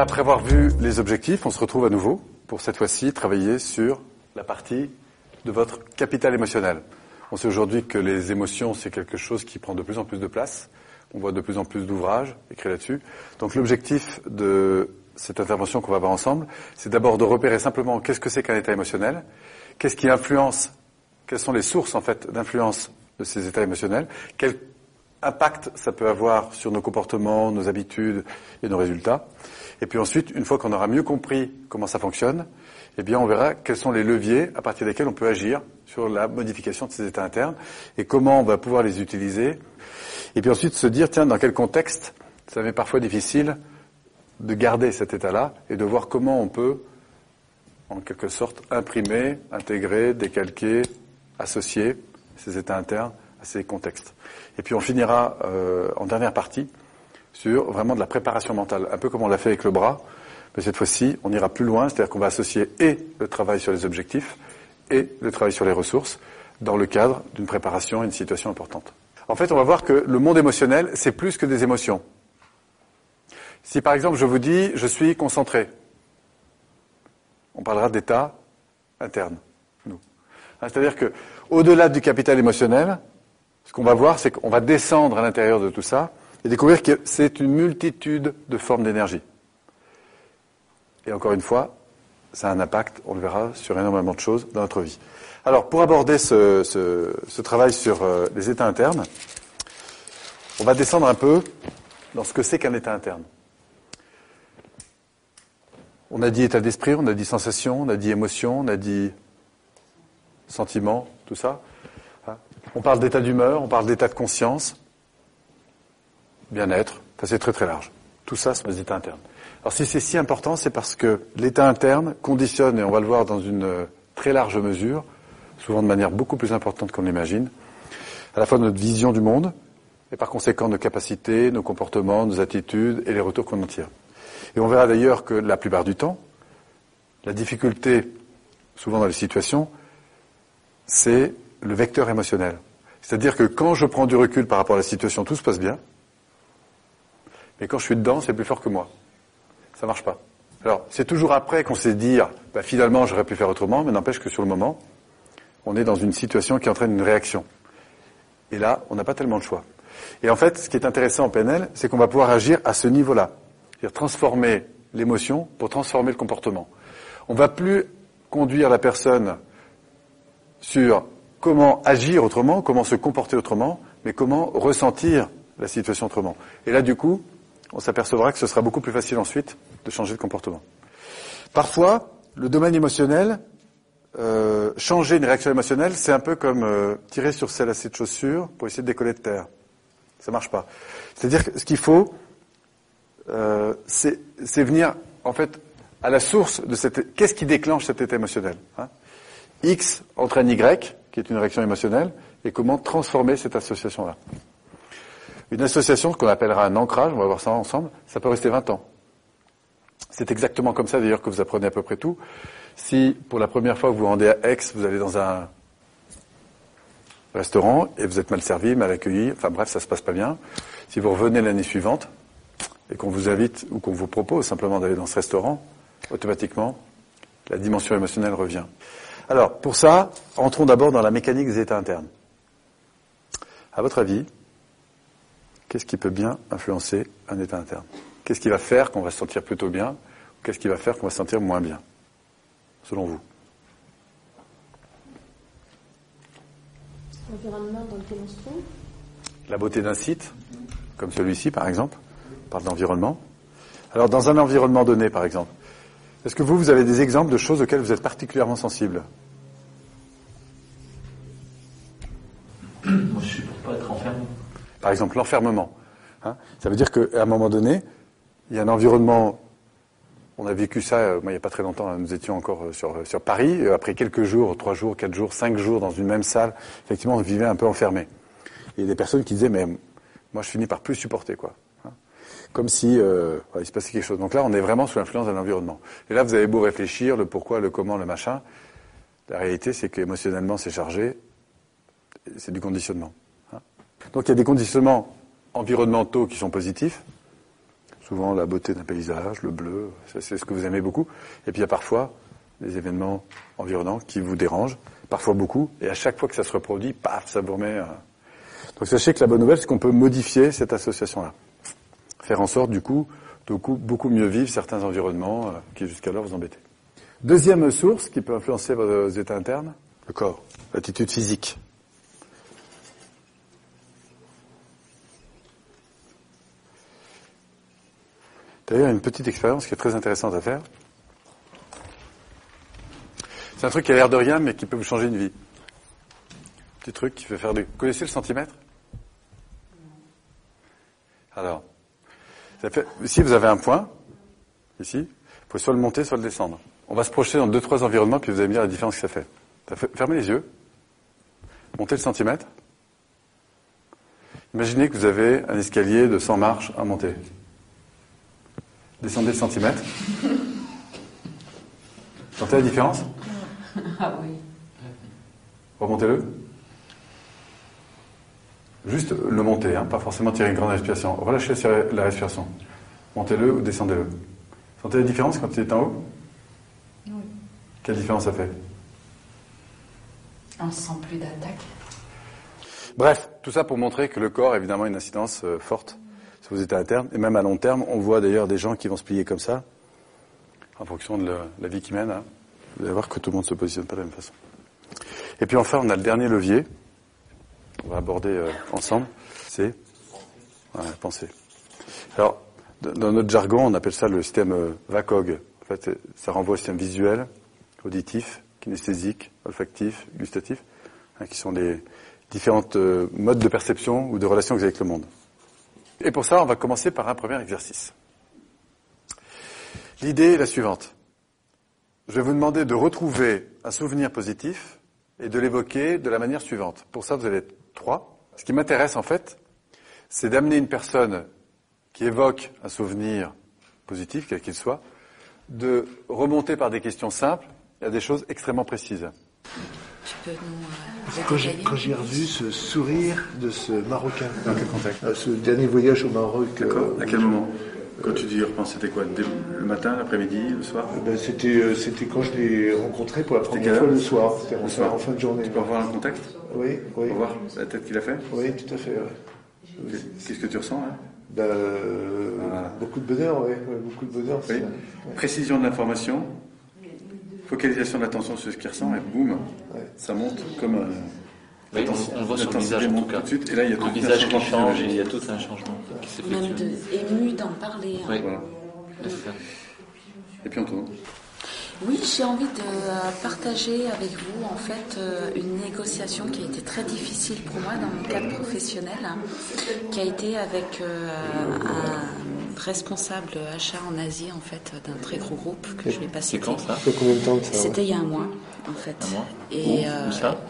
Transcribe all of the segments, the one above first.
après avoir vu les objectifs, on se retrouve à nouveau pour cette fois-ci travailler sur la partie de votre capital émotionnel. On sait aujourd'hui que les émotions, c'est quelque chose qui prend de plus en plus de place. On voit de plus en plus d'ouvrages écrits là-dessus. Donc l'objectif de cette intervention qu'on va voir ensemble, c'est d'abord de repérer simplement qu'est-ce que c'est qu'un état émotionnel, qu'est-ce qui influence, quelles sont les sources en fait d'influence de ces états émotionnels, impact ça peut avoir sur nos comportements, nos habitudes et nos résultats. Et puis ensuite, une fois qu'on aura mieux compris comment ça fonctionne, eh bien, on verra quels sont les leviers à partir desquels on peut agir sur la modification de ces états internes et comment on va pouvoir les utiliser. Et puis ensuite se dire, tiens, dans quel contexte ça m'est parfois difficile de garder cet état-là et de voir comment on peut, en quelque sorte, imprimer, intégrer, décalquer, associer ces états internes à ces contextes. Et puis on finira euh, en dernière partie sur vraiment de la préparation mentale, un peu comme on l'a fait avec le bras, mais cette fois-ci, on ira plus loin, c'est-à-dire qu'on va associer et le travail sur les objectifs et le travail sur les ressources dans le cadre d'une préparation à une situation importante. En fait, on va voir que le monde émotionnel, c'est plus que des émotions. Si par exemple je vous dis je suis concentré, on parlera d'état interne, nous. Hein, c'est-à-dire que au-delà du capital émotionnel, ce qu'on va voir, c'est qu'on va descendre à l'intérieur de tout ça et découvrir que c'est une multitude de formes d'énergie. Et encore une fois, ça a un impact, on le verra, sur énormément de choses dans notre vie. Alors, pour aborder ce, travail sur euh, les états internes, on va descendre un peu dans ce que c'est qu'un état interne. On a dit état d'esprit, on a dit sensation, on a dit émotion, on a dit sentiment, tout ça. On parle d'état d'humeur, on parle d'état de conscience, bien-être, ça c'est très très large. Tout ça, c'est les états internes. Alors si c'est si important, c'est parce que l'état interne conditionne, et on va le voir dans une euh, très large mesure, souvent de manière beaucoup plus importante qu'on l'imagine, à la fois notre vision du monde, et par conséquent nos capacités, nos comportements, nos attitudes et les retours qu'on en tire. Et on verra d'ailleurs que la plupart du temps, la difficulté, souvent dans les situations, c'est le vecteur émotionnel. C'est-à-dire que quand je prends du recul par rapport à la situation, tout se passe bien, mais quand je suis dedans, c'est plus fort que moi ça marche pas. Alors, c'est toujours après qu'on sait dire, bah, finalement, j'aurais pu faire autrement, mais n'empêche que sur le moment, on est dans une situation qui entraîne une réaction. Et là, on n'a pas tellement de choix. Et en fait, ce qui est intéressant en PNL, c'est qu'on va pouvoir agir à ce niveau-là. C'est-à-dire transformer l'émotion pour transformer le comportement. On va plus conduire la personne sur comment agir autrement, comment se comporter autrement, mais comment ressentir la situation autrement. Et là, du coup, on s'apercevra que ce sera beaucoup plus facile ensuite de changer de comportement. Parfois, le domaine émotionnel, euh, changer une réaction émotionnelle, c'est un peu comme euh, tirer sur celle assez de chaussures pour essayer de décoller de terre. Ça marche pas. C'est-à-dire que ce qu'il faut, euh, c'est venir en fait à la source de cette. Qu'est-ce qui déclenche cet état émotionnel hein? X entraîne Y, qui est une réaction émotionnelle, et comment transformer cette association-là. Une association, qu'on appellera un ancrage, on va voir ça ensemble, ça peut rester 20 ans. C'est exactement comme ça d'ailleurs que vous apprenez à peu près tout. Si pour la première fois vous vous rendez à Aix, vous allez dans un restaurant et vous êtes mal servi, mal accueilli, enfin bref, ça se passe pas bien. Si vous revenez l'année suivante et qu'on vous invite ou qu'on vous propose simplement d'aller dans ce restaurant, automatiquement, la dimension émotionnelle revient. Alors, pour ça, entrons d'abord dans la mécanique des états internes. À votre avis, qu'est-ce qui peut bien influencer un état interne? Qu'est-ce qui va faire qu'on va se sentir plutôt bien ou qu'est-ce qui va faire qu'on va se sentir moins bien, selon vous? L'environnement dans lequel on se trouve? La beauté d'un site, comme celui-ci par exemple, on parle d'environnement. Alors dans un environnement donné par exemple, est-ce que vous, vous avez des exemples de choses auxquelles vous êtes particulièrement sensible Moi je suis pour pas être enfermé. Par exemple, l'enfermement. Hein. ça veut dire qu'à un moment donné, il y a un environnement. On a vécu ça, euh, moi, il n'y a pas très longtemps, hein, nous étions encore euh, sur, sur Paris. Euh, après quelques jours, trois jours, quatre jours, cinq jours dans une même salle, effectivement, on vivait un peu enfermé. Il y a des personnes qui disaient, mais moi, je finis par plus supporter, quoi. Hein. Comme si il se passait quelque chose. Donc là, on est vraiment sous l'influence d'un environnement. Et là, vous avez beau réfléchir, le pourquoi, le comment, le machin. La réalité, c'est qu'émotionnellement, c'est chargé. C'est du conditionnement. Donc il y a des conditionnements environnementaux qui sont positifs, souvent la beauté d'un paysage, le bleu, c'est ce que vous aimez beaucoup. Et puis il y a parfois des événements environnants qui vous dérangent, parfois beaucoup, et à chaque fois que ça se reproduit, paf, ça vous remet. euh. Donc sachez que la bonne nouvelle, c'est qu'on peut modifier cette association-là, faire en sorte du coup de beaucoup, mieux vivre certains environnements euh, qui jusqu'alors vous embêtaient. Deuxième source qui peut influencer vos états internes, le corps, l'attitude physique. D'ailleurs, une petite expérience qui est très intéressante à faire. C'est un truc qui a l'air de rien, mais qui peut vous changer une vie. Petit truc qui fait faire. Vous connaissez le centimètre? Alors, ça fait... si vous avez un point, ici, vous pouvez soit le monter, soit le descendre. On va se projeter dans deux, trois environnements, puis vous allez me dire la différence que ça fait. Ça fait... Fermez les yeux. Montez le centimètre. Imaginez que vous avez un escalier de 100 marches à monter. Descendez le centimètre. Sentez la différence? Ah oui. Remontez-le. Juste le monter, hein, pas forcément tirer une grande respiration. Relâchez la respiration. Montez-le ou descendez-le. Sentez la différence quand il est en haut? Oui. Quelle différence ça fait? On sent plus d'attaque. Bref, tout ça pour montrer que le corps a évidemment une incidence euh, forte sur vos états internes. Et même à long terme, on voit d'ailleurs des gens qui vont se plier comme ça, en fonction de la, la vie qu'ils mènent. hein. Vous allez voir que tout le monde se positionne pas de la même façon. Et puis enfin, on a le dernier levier, on va aborder euh, ensemble, c'est voilà, la pensée. Alors, dans notre jargon, on appelle ça le système euh, VACOG. En fait, ça renvoie au système visuel, auditif, kinesthésique, olfactif, gustatif, hein, qui sont les différentes euh, modes de perception ou de relation que vous avez avec le monde. Et pour ça, on va commencer par un premier exercice. L'idée est la suivante. Je vais vous demander de retrouver un souvenir positif et de l'évoquer de la manière suivante. Pour ça, vous allez être trois. Ce qui m'intéresse, en fait, c'est d'amener une personne qui évoque un souvenir positif, quel qu'il soit, de remonter par des questions simples à des choses extrêmement précises. Tu peux nous euh, Quand j'ai, détailler quand j'ai revu ce sourire de ce Marocain, Dans quel contexte à ce dernier voyage au Maroc, euh, À quel moment Quand tu dis repenses, c'était quoi Le matin, l'après-midi, le soir ben, c'était, euh, c'était quand je l'ai rencontré pour la première fois le soir. C'était en, soir. en fin de journée. Tu peux revoir le contexte Oui, oui, Pour voir la tête qu'il a fait oui, tout à fait. ouais. Qu'est-ce que tu ressens hein Ben, euh, Voilà. Beaucoup de bonheur, oui, ouais, beaucoup de bonheur. Oui. Précision de l'information, focalisation de l'attention sur ce qu'il ressent, et boum, ça monte comme un. Oui, on- on le voit sur le visage en tout cas. tout de suite, et là il y a tout Le un visage changement qui change et il y a tout un changement qui s'effectue. Même de, ému d'en parler. hein. Oui, Voilà. Et puis on tourne. Oui, j'ai envie de euh, partager avec vous en fait euh, une négociation qui a été très difficile pour moi dans mon cadre professionnel, hein, qui a été avec euh, un responsable achat en Asie en fait d'un très gros groupe que je vais pas ouais? C'était il y a un mois en fait. Un mois Et euh, Où ça? où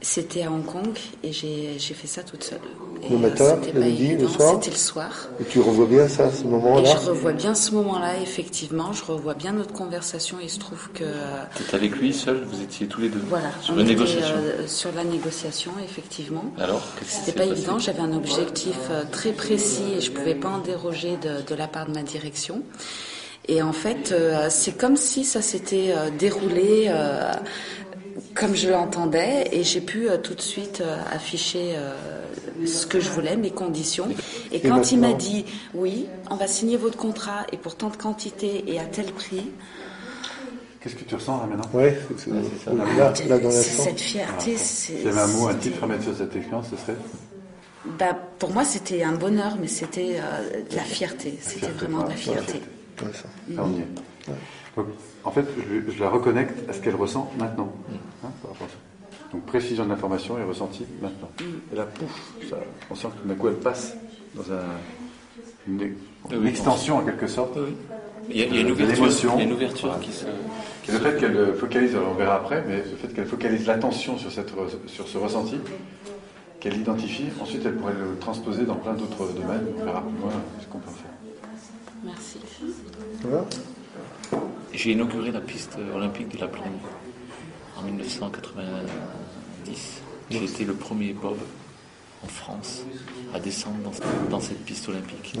c'était à Hong Kong et j'ai fait ça toute seule. Et, Le euh, matin, le midi, le soir? C'était le soir. Et tu revois bien ça, ce moment-là? Je revois bien ce moment-là, effectivement. Je revois bien notre conversation. Il se trouve que euh, T'étais avec lui seul, vous étiez tous les deux voilà, sur on la était, négociation? euh, sur la négociation, effectivement. Alors, C'était pas évident. J'avais un objectif euh, très précis et je pouvais pas en déroger de, de la part de ma direction. Et en fait, euh, c'est comme si ça s'était euh, déroulé euh, comme je l'entendais et j'ai pu euh, tout de suite euh, afficher euh, ce que je voulais, mes conditions. Et quand il m'a dit oui, on va signer votre contrat et pour tant de quantité et à tel prix, Qu'est-ce que tu ressens là maintenant? Ouais, c'est, ça. là, là, là, dans cette fierté. c'est- S'il y avait un mot, un titre à mettre sur cette expérience, ce serait? Bah, pour moi, c'était un bonheur, mais c'était euh, de la fierté. C'était vraiment de la fierté. Ouais, ça. Là, est. Donc, en fait, je, je la reconnecte à ce qu'elle ressent maintenant. Hein, par rapport à ça. Donc, précision de l'information et ressenti maintenant. Et là, pouf, ça, on sent que tout d'un coup, elle passe dans un, une, une oui, extension, en quelque sorte. Il y a, il y a une ouverture, l'émotion. il y a une ouverture qui se. Et le fait qu'elle euh, focalise, alors on verra après, mais le fait qu'elle focalise l'attention sur, cette re- sur ce ressenti, qu'elle identifie, ensuite elle pourrait le transposer dans plein d'autres domaines. On verra plus loin ce qu'on peut en faire. Merci. Voilà. J'ai inauguré la piste olympique de la Plaine en 1990. J'ai été le premier Bob en France à descendre dans, cette piste olympique. Il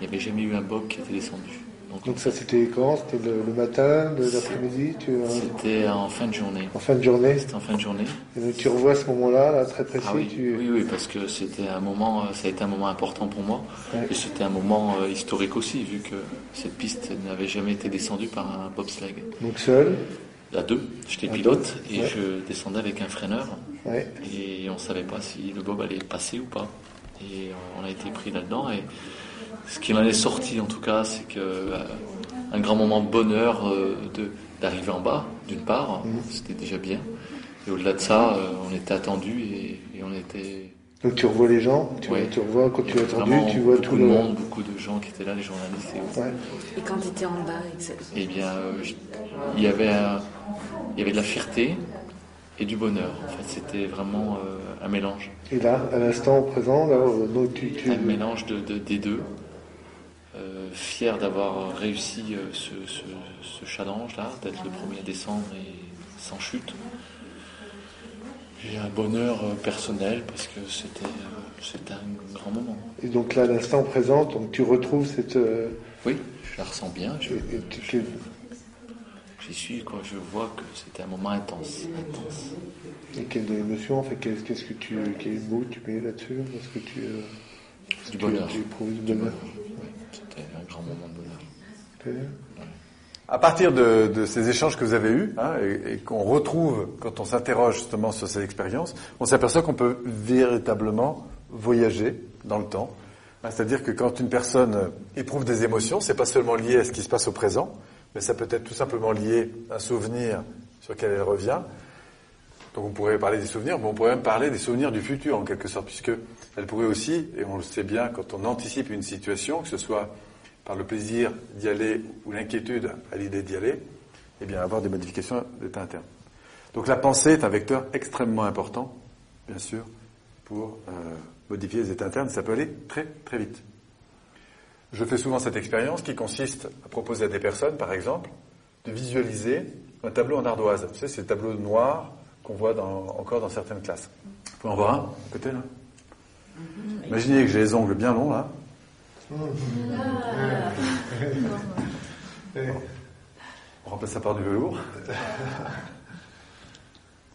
n'y avait jamais eu un bob qui était descendu. Donc, ça c'était quand? C'était le, matin, l'après-midi C'était en fin de journée. En fin de journée C'était en fin de journée. Et donc tu revois ce moment-là, là, très précis ah oui. oui. oui, parce que c'était un moment, ça a été un moment important pour moi. Et c'était un moment euh, historique aussi, vu que cette piste n'avait jamais été descendue par un bobsleigh. Donc seul? À deux. J'étais pilote et je descendais avec un freineur. Et on ne savait pas si le bob allait passer ou pas. Et on a été pris là-dedans. Et ce qui en est sorti en tout cas, c'est que euh, un grand moment de bonheur euh, d'arriver en bas, d'une part, mhm. c'était déjà bien. Et au-delà de ça, euh, on était attendu et, on était. Donc tu revois les gens, tu, revois quand tu es attendu, tu vois tout le monde, beaucoup de gens qui étaient là, les journalistes. Et, et quand tu étais en bas. Eh bien, il y avait il y avait de la fierté et du bonheur. En fait, c'était vraiment un mélange. Et là, à l'instant présent, là, tu, tu... un mélange de, des deux. Euh, fier d'avoir réussi euh, ce, challenge-là, d'être le premier à descendre et sans chute. J'ai un bonheur euh, personnel parce que c'était un grand moment. Et donc là, l'instant présent, donc tu retrouves cette. Oui, je la ressens bien. Je, J'y suis, quoi. Je vois que c'était un moment intense, intense. Et quelle émotion, en fait, qu'est-ce que tu, quel mot tu mets là-dessus? Parce que tu. du bonheur. Tu éprouves du bonheur? Grand. À partir de, ces échanges que vous avez eus, hein, et, qu'on retrouve quand on s'interroge justement sur ces expériences, on s'aperçoit qu'on peut véritablement voyager dans le temps. Hein, c'est-à-dire que quand une personne éprouve des émotions, c'est pas seulement lié à ce qui se passe au présent, mais ça peut être tout simplement lié à un souvenir sur lequel elle revient. Donc on pourrait parler des souvenirs, mais on pourrait même parler des souvenirs du futur en quelque sorte, puisque elle pourrait aussi, et on le sait bien quand on anticipe une situation, que ce soit par le plaisir d'y aller ou l'inquiétude à l'idée d'y aller, eh bien avoir des modifications d'état interne. Donc la pensée est un vecteur extrêmement important, bien sûr, pour euh, modifier les états internes. Ça peut aller très très vite. Je fais souvent cette expérience qui consiste à proposer à des personnes, par exemple, de visualiser un tableau en ardoise. Vous savez, c'est le tableau noir qu'on voit encore dans certaines classes. Vous pouvez en voir un, à côté là? Mhm. Imaginez que j'ai les ongles bien longs là. On remplace ça par du velours.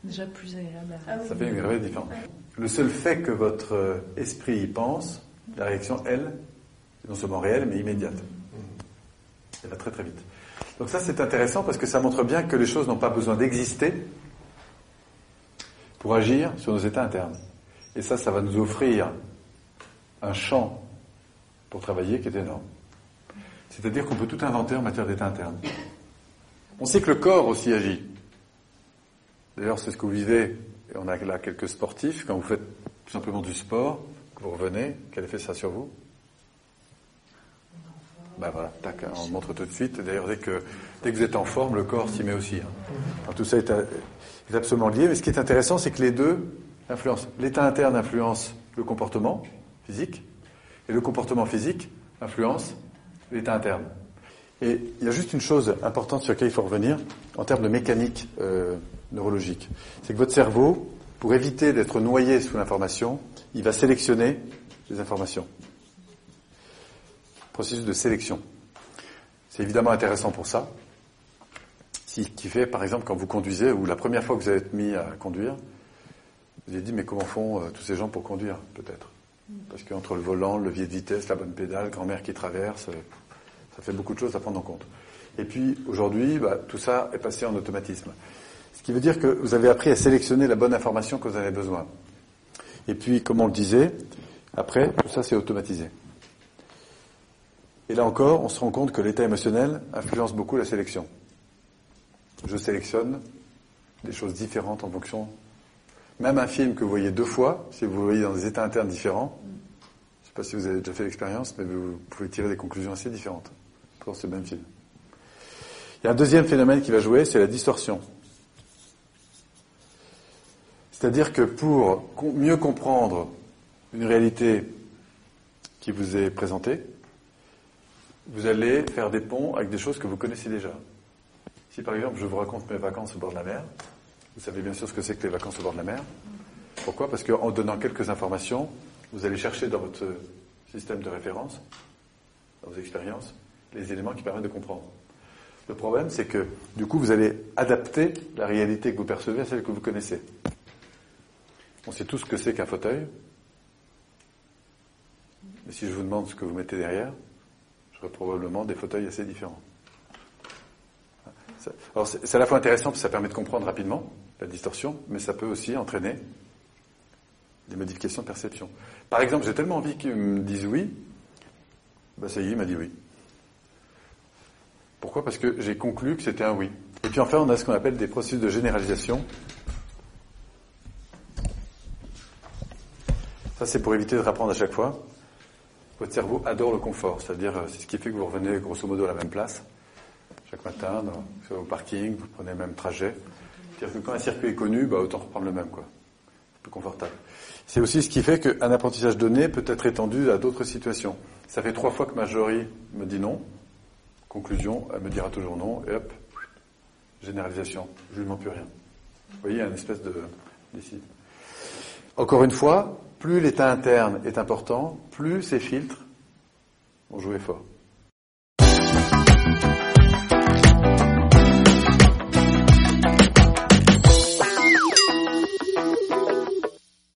Déjà plus agréable. Ça fait une gravité différente. Le seul fait que votre esprit y pense, la réaction, elle, est non seulement réelle, mais immédiate. Elle va très très vite. Donc ça, c'est intéressant parce que ça montre bien que les choses n'ont pas besoin d'exister pour agir sur nos états internes. Et ça, ça va nous offrir un champ pour travailler qui est énorme. C'est-à-dire qu'on peut tout inventer en matière d'état interne. On sait que le corps aussi agit. D'ailleurs, c'est ce que vous vivez, et on a là quelques sportifs, quand vous faites tout simplement du sport, vous revenez, quel effet ça a sur vous? Ben voilà, tac, on montre tout de suite. D'ailleurs, dès que, dès que vous êtes en forme, le corps s'y met aussi. Hein. tout ça est absolument lié, mais ce qui est intéressant, c'est que les deux influencent. L'état interne influence le comportement physique, et le comportement physique influence l'état interne. Et il y a juste une chose importante sur laquelle il faut revenir en termes de mécanique euh, neurologique. C'est que votre cerveau, pour éviter d'être noyé sous l'information, il va sélectionner les informations. Processus de sélection. C'est évidemment intéressant pour ça. Ce qui fait, par exemple, quand vous conduisez, ou la première fois que vous été mis à conduire, vous avez dit, mais comment font euh, tous ces gens pour conduire, peut-être? Parce qu'entre le volant, le levier de vitesse, la bonne pédale, grand-mère qui traverse, euh, ça fait beaucoup de choses à prendre en compte. Et puis aujourd'hui, bah, tout ça est passé en automatisme. Ce qui veut dire que vous avez appris à sélectionner la bonne information que vous avez besoin. Et puis, comme on le disait, après, tout ça c'est automatisé. Et là encore, on se rend compte que l'état émotionnel influence beaucoup la sélection. Je sélectionne des choses différentes en fonction même un film que vous voyez deux fois, si vous le voyez dans des états internes différents, je ne sais pas si vous avez déjà fait l'expérience, mais vous pouvez tirer des conclusions assez différentes pour ce même film. Il y a un deuxième phénomène qui va jouer, c'est la distorsion. C'est-à-dire que pour mieux comprendre une réalité qui vous est présentée, vous allez faire des ponts avec des choses que vous connaissez déjà. Si par exemple je vous raconte mes vacances au bord de la mer, vous savez bien sûr ce que c'est que les vacances au bord de la mer. Pourquoi? Parce qu'en donnant quelques informations, vous allez chercher dans votre système de référence, dans vos expériences, les éléments qui permettent de comprendre. Le problème, c'est que du coup, vous allez adapter la réalité que vous percevez à celle que vous connaissez. On sait tous ce que c'est qu'un fauteuil. Mais si je vous demande ce que vous mettez derrière, j'aurai probablement des fauteuils assez différents. Alors c'est à la fois intéressant parce que ça permet de comprendre rapidement la distorsion, mais ça peut aussi entraîner des modifications de perception. Par exemple, j'ai tellement envie qu'ils me disent oui, bah ça y est, il m'a dit oui. Pourquoi? Parce que j'ai conclu que c'était un oui. Et puis enfin, on a ce qu'on appelle des processus de généralisation. Ça, c'est pour éviter de rapprendre à chaque fois. Votre cerveau adore le confort, c'est-à-dire euh, c'est ce qui fait que vous revenez grosso modo à la même place chaque matin, dans, au parking, vous prenez le même trajet. C'est-à-dire que quand un circuit est connu, bah, autant reprendre le même, quoi. C'est plus confortable. C'est aussi ce qui fait qu'un apprentissage donné peut être étendu à d'autres situations. Ça fait trois fois que Marjorie me dit non. Conclusion, elle me dira toujours non, et hop, généralisation, je ne lui demande plus rien. Vous voyez, il y a une espèce de décide. Encore une fois, plus l'état interne est important, plus ces filtres vont jouer fort.